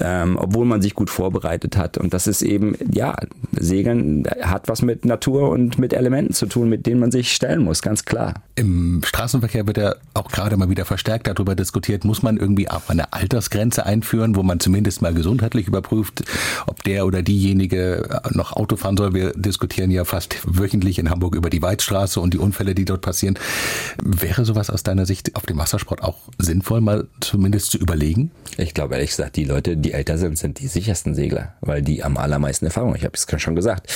ähm, obwohl man sich gut vorbereitet hat. Und das ist eben, ja, Segeln hat was mit Natur und mit Elementen zu tun, mit denen man sich stellen muss, ganz klar. Im Straßenverkehr wird ja auch gerade mal wieder verstärkt darüber diskutiert, muss man irgendwie auch eine Altersgrenze einführen, wo man zumindest mal gesundheitlich überprüft, ob der oder diejenige noch Auto soll. Wir diskutieren ja fast wöchentlich in Hamburg über die Weidstraße und die Unfälle, die dort passieren. Wäre sowas aus deiner Sicht auf dem Wassersport auch sinnvoll, mal zumindest zu überlegen? Ich glaube ehrlich gesagt, die Leute, die älter sind, sind die sichersten Segler, weil die am allermeisten Erfahrung. Ich habe es schon gesagt.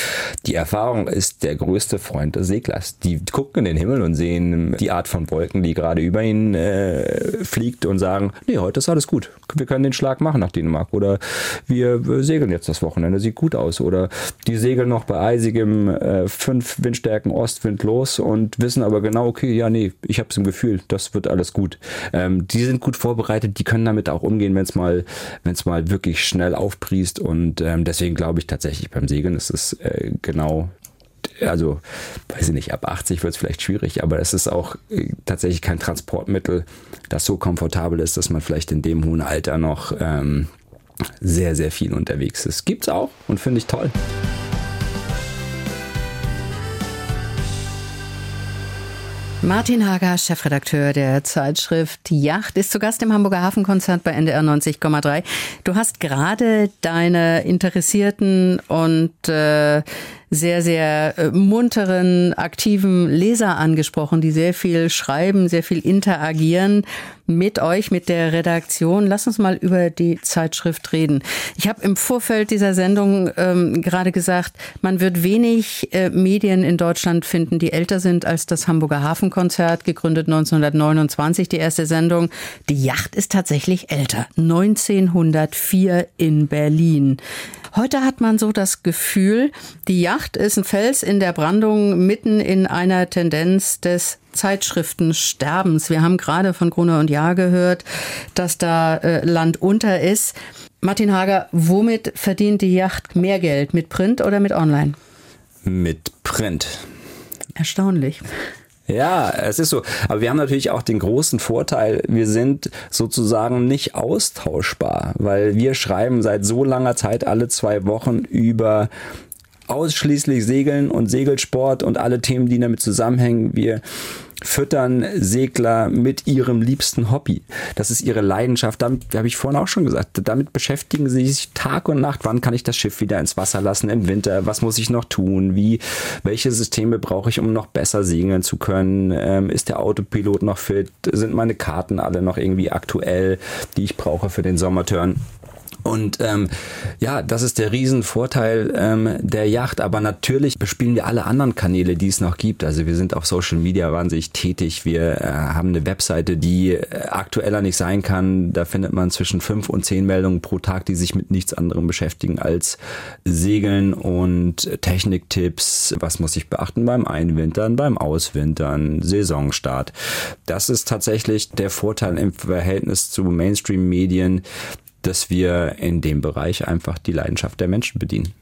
Die Erfahrung ist der größte Freund des Seglers. Die gucken in den Himmel und sehen die Art von Wolken, die gerade über ihnen äh, fliegt und sagen, nee, heute ist alles gut. Wir können den Schlag machen nach Dänemark. Oder wir segeln jetzt das Wochenende, sieht gut aus. Oder die segeln noch bei eisigem äh, fünf Windstärken Ostwind los und wissen aber genau, okay, ja, nee, ich habe es im Gefühl, das wird alles gut. Ähm, die sind gut vorbereitet, die können damit auch umgehen, wenn es mal, wenn es mal wirklich schnell aufpriest. Und ähm, deswegen glaube ich tatsächlich beim Segeln ist es äh, genau also weiß ich nicht, ab 80 wird es vielleicht schwierig, aber es ist auch äh, tatsächlich kein Transportmittel, das so komfortabel ist, dass man vielleicht in dem hohen Alter noch ähm, sehr, sehr viel unterwegs ist. Gibt's auch und finde ich toll. Martin Hager, Chefredakteur der Zeitschrift Yacht, ist zu Gast im Hamburger Hafenkonzert bei NDR 90,3. Du hast gerade deine interessierten und äh, sehr, sehr äh, munteren, aktiven Leser angesprochen, die sehr viel schreiben, sehr viel interagieren mit euch, mit der Redaktion. Lass uns mal über die Zeitschrift reden. Ich habe im Vorfeld dieser Sendung ähm, gerade gesagt, man wird wenig äh, Medien in Deutschland finden, die älter sind als das Hamburger Hafenkonzert, gegründet 1929, die erste Sendung. Die Yacht ist tatsächlich älter, 1904 in Berlin. Heute hat man so das Gefühl, die Yacht ist ein Fels in der Brandung mitten in einer Tendenz des Zeitschriftensterbens. Wir haben gerade von Gruner und Jahr gehört, dass da äh, Land unter ist. Martin Hager, womit verdient die Yacht mehr Geld? Mit Print oder mit Online? Mit Print. Erstaunlich. Ja, es ist so. Aber wir haben natürlich auch den großen Vorteil, wir sind sozusagen nicht austauschbar, weil wir schreiben seit so langer Zeit alle zwei Wochen über ausschließlich Segeln und Segelsport und alle Themen, die damit zusammenhängen. Wir füttern Segler mit ihrem liebsten Hobby. Das ist ihre Leidenschaft. Damit habe ich vorhin auch schon gesagt. Damit beschäftigen sie sich Tag und Nacht. Wann kann ich das Schiff wieder ins Wasser lassen im Winter? Was muss ich noch tun? Wie, welche Systeme brauche ich, um noch besser segeln zu können? Ähm, ist der Autopilot noch fit? Sind meine Karten alle noch irgendwie aktuell, die ich brauche für den Sommerturn? Und ähm, ja, das ist der Riesenvorteil ähm, der Yacht. Aber natürlich bespielen wir alle anderen Kanäle, die es noch gibt. Also wir sind auf Social Media wahnsinnig tätig. Wir äh, haben eine Webseite, die äh, aktueller nicht sein kann. Da findet man zwischen fünf und zehn Meldungen pro Tag, die sich mit nichts anderem beschäftigen als Segeln und Techniktipps. Was muss ich beachten beim Einwintern, beim Auswintern, Saisonstart. Das ist tatsächlich der Vorteil im Verhältnis zu Mainstream-Medien, dass wir in dem Bereich einfach die Leidenschaft der Menschen bedienen.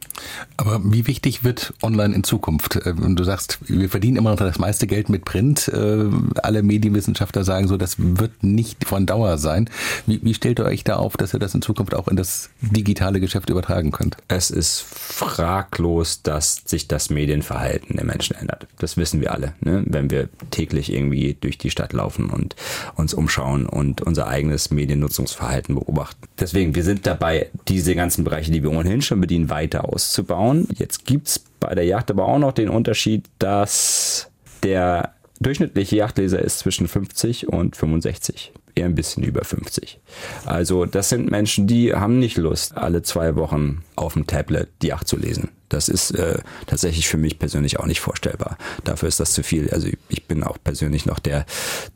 Aber wie wichtig wird online in Zukunft? Äh, du sagst, wir verdienen immer noch das meiste Geld mit Print. Äh, alle Medienwissenschaftler sagen so, das wird nicht von Dauer sein. Wie, wie stellt ihr euch da auf, dass ihr das in Zukunft auch in das digitale Geschäft übertragen könnt? Es ist fraglos, dass sich das Medienverhalten der Menschen ändert. Das wissen wir alle, ne? wenn wir täglich irgendwie durch die Stadt laufen und uns umschauen und unser eigenes Mediennutzungsverhalten beobachten. Deswegen, wir sind dabei, diese ganzen Bereiche, die wir ohnehin schon bedienen, weiter aus auszubauen. Jetzt gibt es bei der Yacht aber auch noch den Unterschied, dass der durchschnittliche Yachtleser ist zwischen 50 und 65 eher ein bisschen über 50. Also das sind Menschen, die haben nicht Lust, alle zwei Wochen auf dem Tablet die Yacht zu lesen. Das ist äh, tatsächlich für mich persönlich auch nicht vorstellbar. Dafür ist das zu viel. Also ich bin auch persönlich noch der,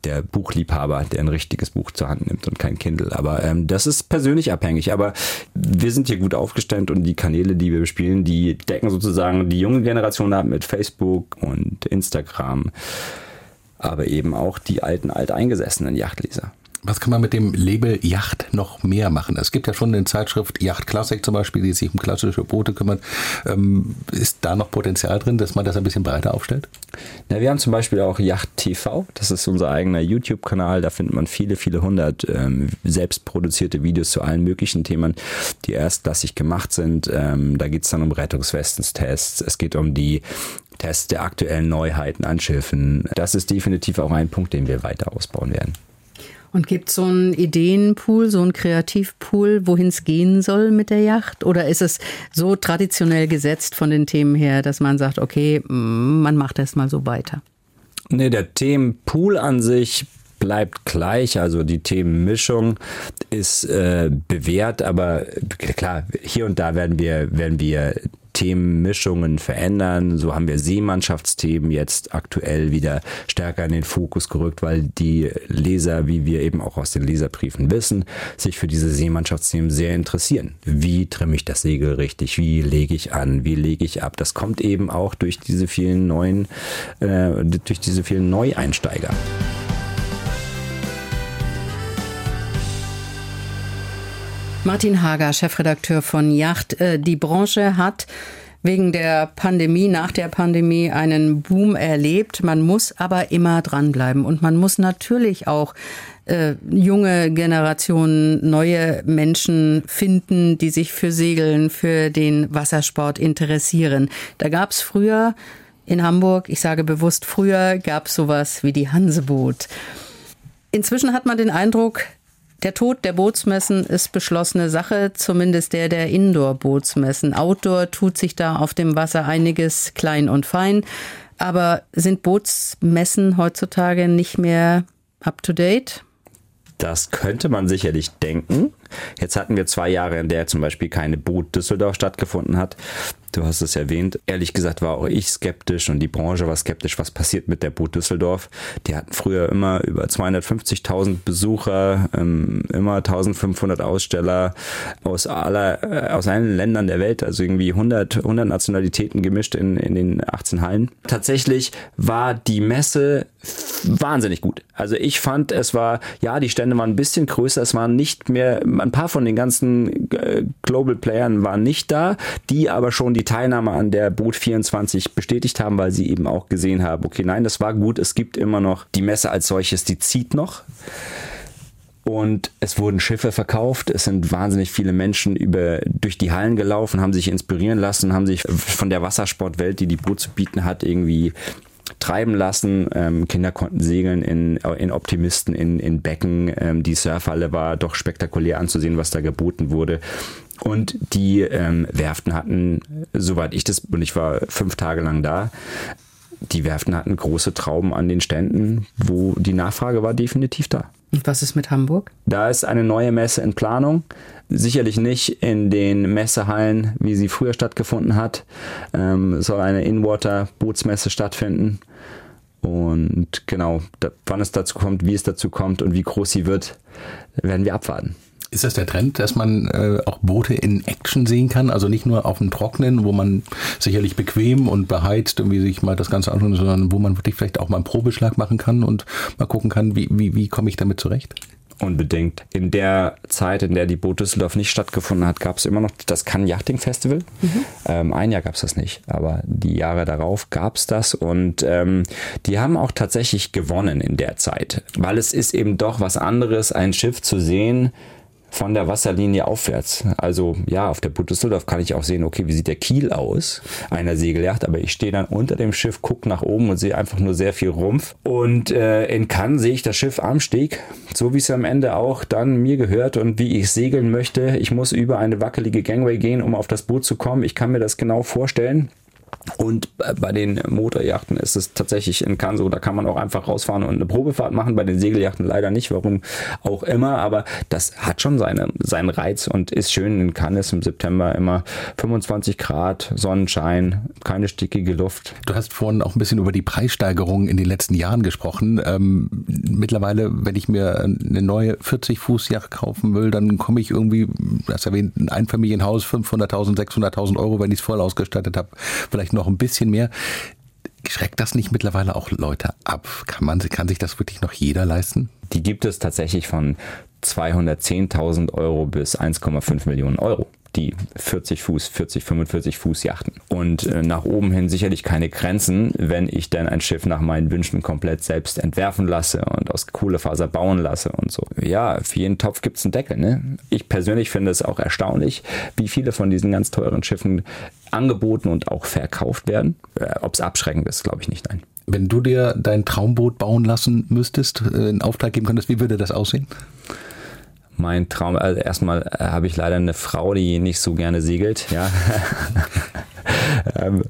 der Buchliebhaber, der ein richtiges Buch zur Hand nimmt und kein Kindle. Aber ähm, das ist persönlich abhängig. Aber wir sind hier gut aufgestellt und die Kanäle, die wir bespielen, die decken sozusagen die junge Generation ab mit Facebook und Instagram, aber eben auch die alten, alteingesessenen Yachtleser. Was kann man mit dem Label Yacht noch mehr machen? Es gibt ja schon eine Zeitschrift Yacht Classic zum Beispiel, die sich um klassische Boote kümmert. Ähm, ist da noch Potenzial drin, dass man das ein bisschen breiter aufstellt? Ja, wir haben zum Beispiel auch Yacht TV. Das ist unser eigener YouTube-Kanal. Da findet man viele, viele hundert ähm, selbst produzierte Videos zu allen möglichen Themen, die erstklassig gemacht sind. Ähm, da geht es dann um Rettungswestenstests. Es geht um die Tests der aktuellen Neuheiten an Schiffen. Das ist definitiv auch ein Punkt, den wir weiter ausbauen werden. Und gibt es so einen Ideenpool, so einen Kreativpool, wohin es gehen soll mit der Yacht? Oder ist es so traditionell gesetzt von den Themen her, dass man sagt, okay, man macht erst mal so weiter? Nee, der Themenpool an sich bleibt gleich, also die Themenmischung ist äh, bewährt, aber klar, hier und da werden wir, werden wir Themenmischungen verändern. So haben wir Seemannschaftsthemen jetzt aktuell wieder stärker in den Fokus gerückt, weil die Leser, wie wir eben auch aus den Leserbriefen wissen, sich für diese Seemannschaftsthemen sehr interessieren. Wie trimme ich das Segel richtig? Wie lege ich an? Wie lege ich ab? Das kommt eben auch durch diese vielen neuen, äh, durch diese vielen Neueinsteiger. Martin Hager, Chefredakteur von Yacht. Äh, die Branche hat wegen der Pandemie, nach der Pandemie einen Boom erlebt. Man muss aber immer dranbleiben und man muss natürlich auch äh, junge Generationen, neue Menschen finden, die sich für Segeln, für den Wassersport interessieren. Da gab es früher in Hamburg, ich sage bewusst früher, gab es sowas wie die Hanseboot. Inzwischen hat man den Eindruck, der Tod der Bootsmessen ist beschlossene Sache, zumindest der der Indoor-Bootsmessen. Outdoor tut sich da auf dem Wasser einiges klein und fein. Aber sind Bootsmessen heutzutage nicht mehr up-to-date? Das könnte man sicherlich denken. Jetzt hatten wir zwei Jahre, in der zum Beispiel keine Boot Düsseldorf stattgefunden hat. Du hast es erwähnt. Ehrlich gesagt war auch ich skeptisch und die Branche war skeptisch, was passiert mit der Boot Düsseldorf. Die hatten früher immer über 250.000 Besucher, ähm, immer 1500 Aussteller aus aller, äh, aus allen Ländern der Welt, also irgendwie 100, 100 Nationalitäten gemischt in, in den 18 Hallen. Tatsächlich war die Messe wahnsinnig gut. Also ich fand, es war, ja, die Stände waren ein bisschen größer, es waren nicht mehr, ein paar von den ganzen äh, Global Playern waren nicht da, die aber schon die Teilnahme an der Boot 24 bestätigt haben, weil sie eben auch gesehen haben, okay, nein, das war gut, es gibt immer noch die Messe als solches, die zieht noch. Und es wurden Schiffe verkauft. Es sind wahnsinnig viele Menschen über, durch die Hallen gelaufen, haben sich inspirieren lassen, haben sich von der Wassersportwelt, die die Boot zu bieten hat, irgendwie treiben lassen. Ähm, Kinder konnten segeln in, in Optimisten, in, in Becken. Ähm, die Surfhalle war doch spektakulär anzusehen, was da geboten wurde. Und die ähm, Werften hatten, soweit ich das, und ich war fünf Tage lang da, die Werften hatten große Trauben an den Ständen, wo die Nachfrage war definitiv da. Und was ist mit Hamburg? Da ist eine neue Messe in Planung. Sicherlich nicht in den Messehallen, wie sie früher stattgefunden hat. Ähm, soll eine In-Water-Bootsmesse stattfinden. Und genau, da, wann es dazu kommt, wie es dazu kommt und wie groß sie wird, werden wir abwarten. Ist das der Trend, dass man äh, auch Boote in Action sehen kann? Also nicht nur auf dem Trocknen, wo man sicherlich bequem und beheizt irgendwie sich mal das Ganze anschauen, sondern wo man wirklich vielleicht auch mal einen Probeschlag machen kann und mal gucken kann, wie, wie, wie komme ich damit zurecht? Unbedingt. In der Zeit, in der die Boot Düsseldorf nicht stattgefunden hat, gab es immer noch das Cannes Yachting Festival. Mhm. Ähm, ein Jahr gab es das nicht, aber die Jahre darauf gab es das und ähm, die haben auch tatsächlich gewonnen in der Zeit, weil es ist eben doch was anderes, ein Schiff zu sehen, von der Wasserlinie aufwärts. Also ja, auf der Boot Düsseldorf kann ich auch sehen, okay, wie sieht der Kiel aus einer Segelyacht, aber ich stehe dann unter dem Schiff, gucke nach oben und sehe einfach nur sehr viel Rumpf. Und äh, in Cannes sehe ich das Schiff am Steg, so wie es am Ende auch dann mir gehört und wie ich segeln möchte. Ich muss über eine wackelige Gangway gehen, um auf das Boot zu kommen. Ich kann mir das genau vorstellen. Und bei den Motorjachten ist es tatsächlich in Cannes so, da kann man auch einfach rausfahren und eine Probefahrt machen. Bei den Segeljachten leider nicht, warum auch immer. Aber das hat schon seine, seinen Reiz und ist schön. In Cannes im September immer 25 Grad, Sonnenschein, keine stickige Luft. Du hast vorhin auch ein bisschen über die Preissteigerung in den letzten Jahren gesprochen. Ähm, mittlerweile, wenn ich mir eine neue 40-Fuß-Yacht kaufen will, dann komme ich irgendwie, das erwähnt, ein Einfamilienhaus, 500.000, 600.000 Euro, wenn ich es voll ausgestattet habe. Vielleicht noch ein bisschen mehr. Schreckt das nicht mittlerweile auch Leute ab? Kann, man, kann sich das wirklich noch jeder leisten? Die gibt es tatsächlich von 210.000 Euro bis 1,5 Millionen Euro die 40 Fuß, 40, 45 Fuß Yachten. Und äh, nach oben hin sicherlich keine Grenzen, wenn ich dann ein Schiff nach meinen Wünschen komplett selbst entwerfen lasse und aus Kohlefaser bauen lasse und so. Ja, für jeden Topf gibt es einen Deckel. Ne? Ich persönlich finde es auch erstaunlich, wie viele von diesen ganz teuren Schiffen angeboten und auch verkauft werden. Äh, Ob es abschreckend ist, glaube ich nicht, nein. Wenn du dir dein Traumboot bauen lassen müsstest, äh, in Auftrag geben könntest, wie würde das aussehen? Mein Traum, also erstmal äh, habe ich leider eine Frau, die nicht so gerne segelt, ja. <laughs> ähm,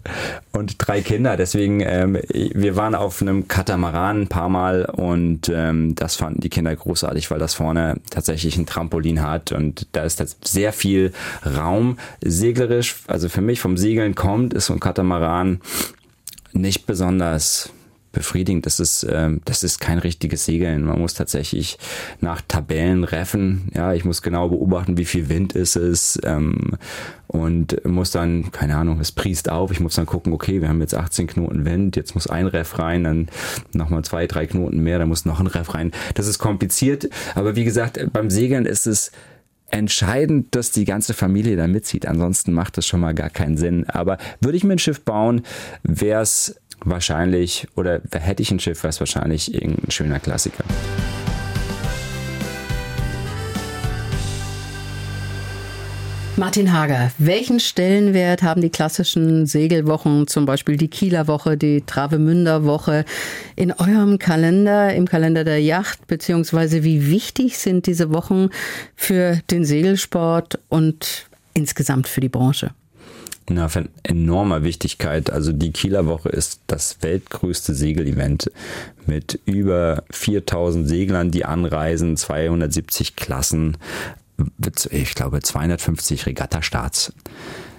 und drei Kinder. Deswegen, ähm, wir waren auf einem Katamaran ein paar Mal und ähm, das fanden die Kinder großartig, weil das vorne tatsächlich ein Trampolin hat und da ist sehr viel Raum. Seglerisch, also für mich vom Segeln kommt, ist so ein Katamaran nicht besonders befriedigend. Das ist, ähm, das ist kein richtiges Segeln. Man muss tatsächlich nach Tabellen reffen. Ja, ich muss genau beobachten, wie viel Wind ist es ähm, und muss dann, keine Ahnung, es priest auf. Ich muss dann gucken, okay, wir haben jetzt 18 Knoten Wind, jetzt muss ein Ref rein, dann nochmal zwei, drei Knoten mehr, dann muss noch ein Ref rein. Das ist kompliziert, aber wie gesagt, beim Segeln ist es entscheidend, dass die ganze Familie da mitzieht. Ansonsten macht das schon mal gar keinen Sinn. Aber würde ich mir ein Schiff bauen, wäre es wahrscheinlich, oder hätte ich ein Schiff, wäre es wahrscheinlich irgendein schöner Klassiker. Martin Hager, welchen Stellenwert haben die klassischen Segelwochen, zum Beispiel die Kieler Woche, die Travemünder Woche, in eurem Kalender, im Kalender der Yacht, beziehungsweise wie wichtig sind diese Wochen für den Segelsport und insgesamt für die Branche? Von enormer Wichtigkeit. Also die Kieler Woche ist das weltgrößte Segelevent mit über 4000 Seglern, die anreisen, 270 Klassen, ich glaube 250 Regattastarts.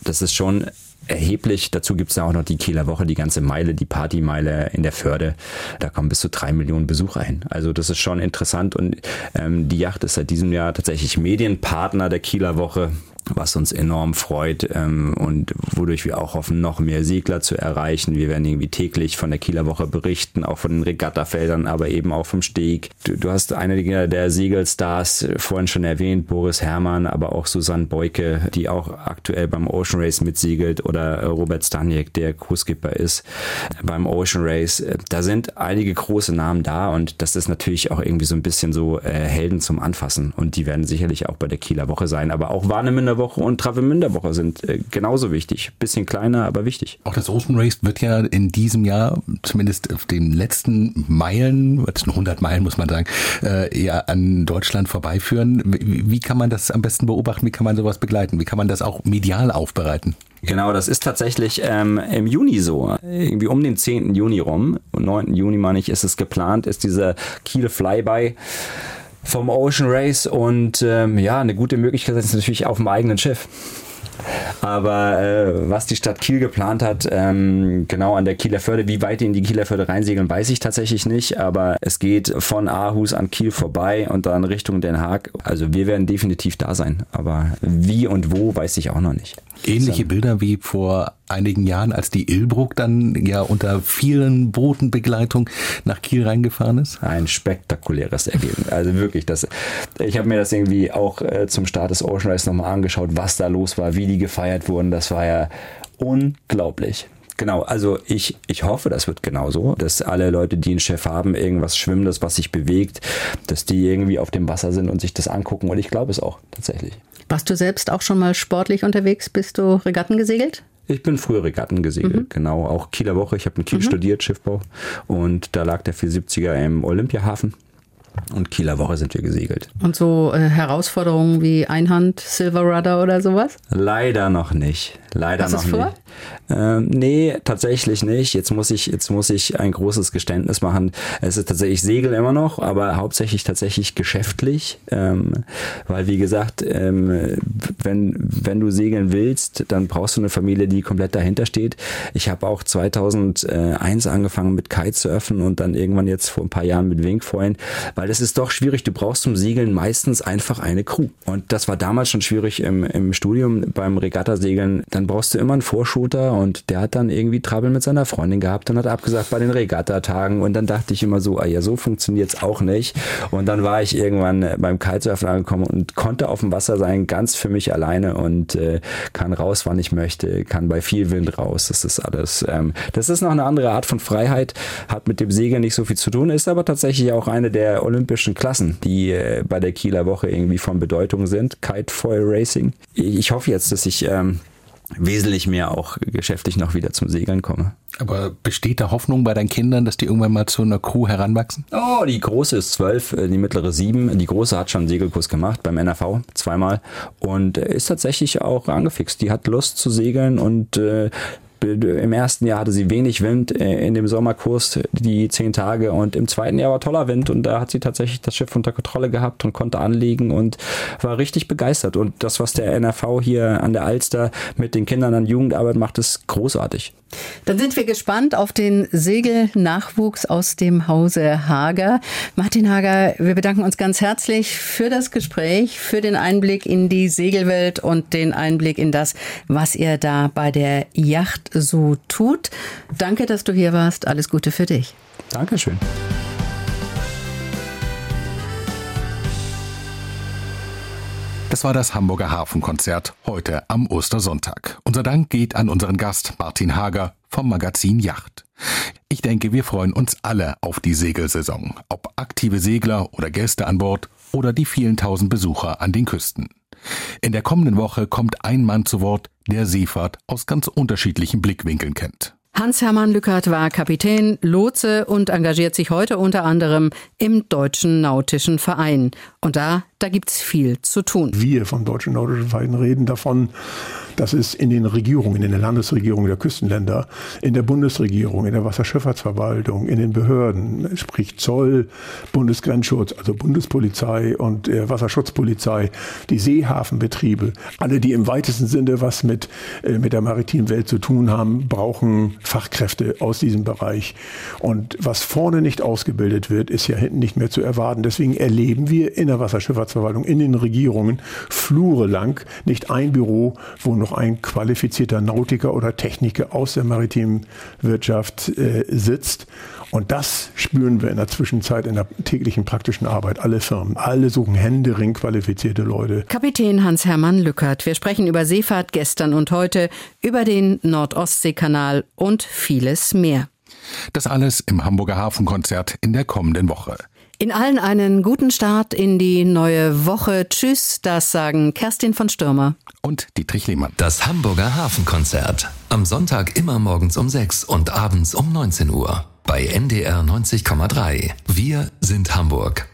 Das ist schon erheblich. Dazu gibt es auch noch die Kieler Woche, die ganze Meile, die Partymeile in der Förde. Da kommen bis zu drei Millionen Besucher hin. Also das ist schon interessant und ähm, die Yacht ist seit diesem Jahr tatsächlich Medienpartner der Kieler Woche was uns enorm freut ähm, und wodurch wir auch hoffen, noch mehr Segler zu erreichen. Wir werden irgendwie täglich von der Kieler Woche berichten, auch von den Regattafeldern, aber eben auch vom Steg. Du, du hast einige der Segelstars vorhin schon erwähnt, Boris Herrmann, aber auch Susanne Beuke, die auch aktuell beim Ocean Race mitsegelt oder Robert Staniek, der Crewskipper ist beim Ocean Race. Da sind einige große Namen da und das ist natürlich auch irgendwie so ein bisschen so äh, Helden zum Anfassen und die werden sicherlich auch bei der Kieler Woche sein, aber auch Warnemünder Woche und Travemünder Woche sind äh, genauso wichtig. Bisschen kleiner, aber wichtig. Auch das Ocean Race wird ja in diesem Jahr, zumindest auf den letzten Meilen, 100 Meilen muss man sagen, äh, ja an Deutschland vorbeiführen. Wie, wie kann man das am besten beobachten? Wie kann man sowas begleiten? Wie kann man das auch medial aufbereiten? Genau, das ist tatsächlich ähm, im Juni so. Irgendwie um den 10. Juni rum, 9. Juni meine ich, ist es geplant, ist dieser Kiel Flyby vom Ocean Race und ähm, ja, eine gute Möglichkeit ist natürlich auf dem eigenen Schiff. Aber äh, was die Stadt Kiel geplant hat, ähm, genau an der Kieler Förde, wie weit die in die Kieler Förde reinsegeln, weiß ich tatsächlich nicht. Aber es geht von Aarhus an Kiel vorbei und dann Richtung Den Haag. Also wir werden definitiv da sein. Aber wie und wo, weiß ich auch noch nicht. Ähnliche Bilder wie vor einigen Jahren, als die Ilbruck dann ja unter vielen Bootenbegleitung nach Kiel reingefahren ist? Ein spektakuläres Ergebnis. Also wirklich, das, ich habe mir das irgendwie auch äh, zum Start des Ocean Race nochmal angeschaut, was da los war, wie die gefeiert wurden. Das war ja unglaublich. Genau, also ich, ich hoffe, das wird genauso, dass alle Leute, die einen Chef haben, irgendwas Schwimmendes, was sich bewegt, dass die irgendwie auf dem Wasser sind und sich das angucken. Und ich glaube es auch tatsächlich. Warst du selbst auch schon mal sportlich unterwegs? Bist du Regatten gesegelt? Ich bin früher Regatten gesegelt, mhm. genau. Auch Kieler Woche. Ich habe in Kiel mhm. studiert, Schiffbau. Und da lag der 470er im Olympiahafen. Und Kieler Woche sind wir gesegelt. Und so äh, Herausforderungen wie Einhand, Silver Rudder oder sowas? Leider noch nicht. Leider Hast noch vor? nicht. Ähm, nee, tatsächlich nicht. Jetzt muss ich, jetzt muss ich ein großes Geständnis machen. Es ist tatsächlich Segel immer noch, aber hauptsächlich tatsächlich geschäftlich, ähm, weil wie gesagt, ähm, wenn wenn du segeln willst, dann brauchst du eine Familie, die komplett dahinter steht. Ich habe auch 2001 angefangen mit Kitesurfen und dann irgendwann jetzt vor ein paar Jahren mit Wingfoilen, weil das ist doch schwierig. Du brauchst zum Segeln meistens einfach eine Crew und das war damals schon schwierig im, im Studium beim Regattasegeln. Dann brauchst du immer einen Vorschulter Wasser und der hat dann irgendwie Trouble mit seiner Freundin gehabt und hat abgesagt bei den Regattatagen und dann dachte ich immer so, ah ja, so funktioniert's auch nicht. Und dann war ich irgendwann beim Kitesurfen angekommen und konnte auf dem Wasser sein, ganz für mich alleine und äh, kann raus, wann ich möchte, kann bei viel Wind raus. Das ist alles. Ähm, das ist noch eine andere Art von Freiheit, hat mit dem Segeln nicht so viel zu tun, ist aber tatsächlich auch eine der olympischen Klassen, die äh, bei der Kieler Woche irgendwie von Bedeutung sind. Kite Foil Racing. Ich hoffe jetzt, dass ich ähm, wesentlich mehr auch geschäftlich noch wieder zum Segeln komme. Aber besteht da Hoffnung bei deinen Kindern, dass die irgendwann mal zu einer Crew heranwachsen? Oh, die große ist zwölf, äh, die mittlere sieben. Die große hat schon einen Segelkurs gemacht beim NRV zweimal und ist tatsächlich auch angefixt. Die hat Lust zu segeln und äh, im ersten Jahr hatte sie wenig Wind äh, in dem Sommerkurs, die zehn Tage, und im zweiten Jahr war toller Wind und da hat sie tatsächlich das Schiff unter Kontrolle gehabt und konnte anlegen und war richtig begeistert. Und das, was der NRV hier an der Alster mit den Kindern an Jugendarbeit macht, ist großartig. Dann sind wir gespannt auf den Segelnachwuchs aus dem Hause Hager. Martin Hager, wir bedanken uns ganz herzlich für das Gespräch, für den Einblick in die Segelwelt und den Einblick in das, was ihr da bei der Yacht so tut. Danke, dass du hier warst. Alles Gute für dich. Dankeschön. Das war das Hamburger Hafenkonzert heute am Ostersonntag. Unser Dank geht an unseren Gast Martin Hager vom Magazin Yacht. Ich denke, wir freuen uns alle auf die Segelsaison, ob aktive Segler oder Gäste an Bord oder die vielen tausend Besucher an den Küsten. In der kommenden Woche kommt ein Mann zu Wort, der Seefahrt aus ganz unterschiedlichen Blickwinkeln kennt. Hans-Hermann Lückert war Kapitän, Lotse und engagiert sich heute unter anderem im Deutschen Nautischen Verein. Und da, da gibt's viel zu tun. Wir vom Deutschen Nautischen Verein reden davon, dass es in den Regierungen, in der Landesregierung der Küstenländer, in der Bundesregierung, in der Wasserschifffahrtsverwaltung, in den Behörden, sprich Zoll, Bundesgrenzschutz, also Bundespolizei und äh, Wasserschutzpolizei, die Seehafenbetriebe, alle, die im weitesten Sinne was mit, äh, mit der maritimen Welt zu tun haben, brauchen Fachkräfte aus diesem Bereich. Und was vorne nicht ausgebildet wird, ist ja hinten nicht mehr zu erwarten. Deswegen erleben wir in der Wasserschifffahrtsverwaltung, in den Regierungen, Flure lang nicht ein Büro, wo noch ein qualifizierter Nautiker oder Techniker aus der maritimen Wirtschaft äh, sitzt. Und das spüren wir in der Zwischenzeit in der täglichen praktischen Arbeit. Alle Firmen, alle suchen händeringend qualifizierte Leute. Kapitän Hans-Hermann Lückert. Wir sprechen über Seefahrt gestern und heute, über den Nordostseekanal und vieles mehr. Das alles im Hamburger Hafenkonzert in der kommenden Woche. In allen einen guten Start in die neue Woche. Tschüss, das sagen Kerstin von Stürmer und Dietrich Lehmann. Das Hamburger Hafenkonzert. Am Sonntag immer morgens um 6 und abends um 19 Uhr. Bei NDR 90,3. Wir sind Hamburg.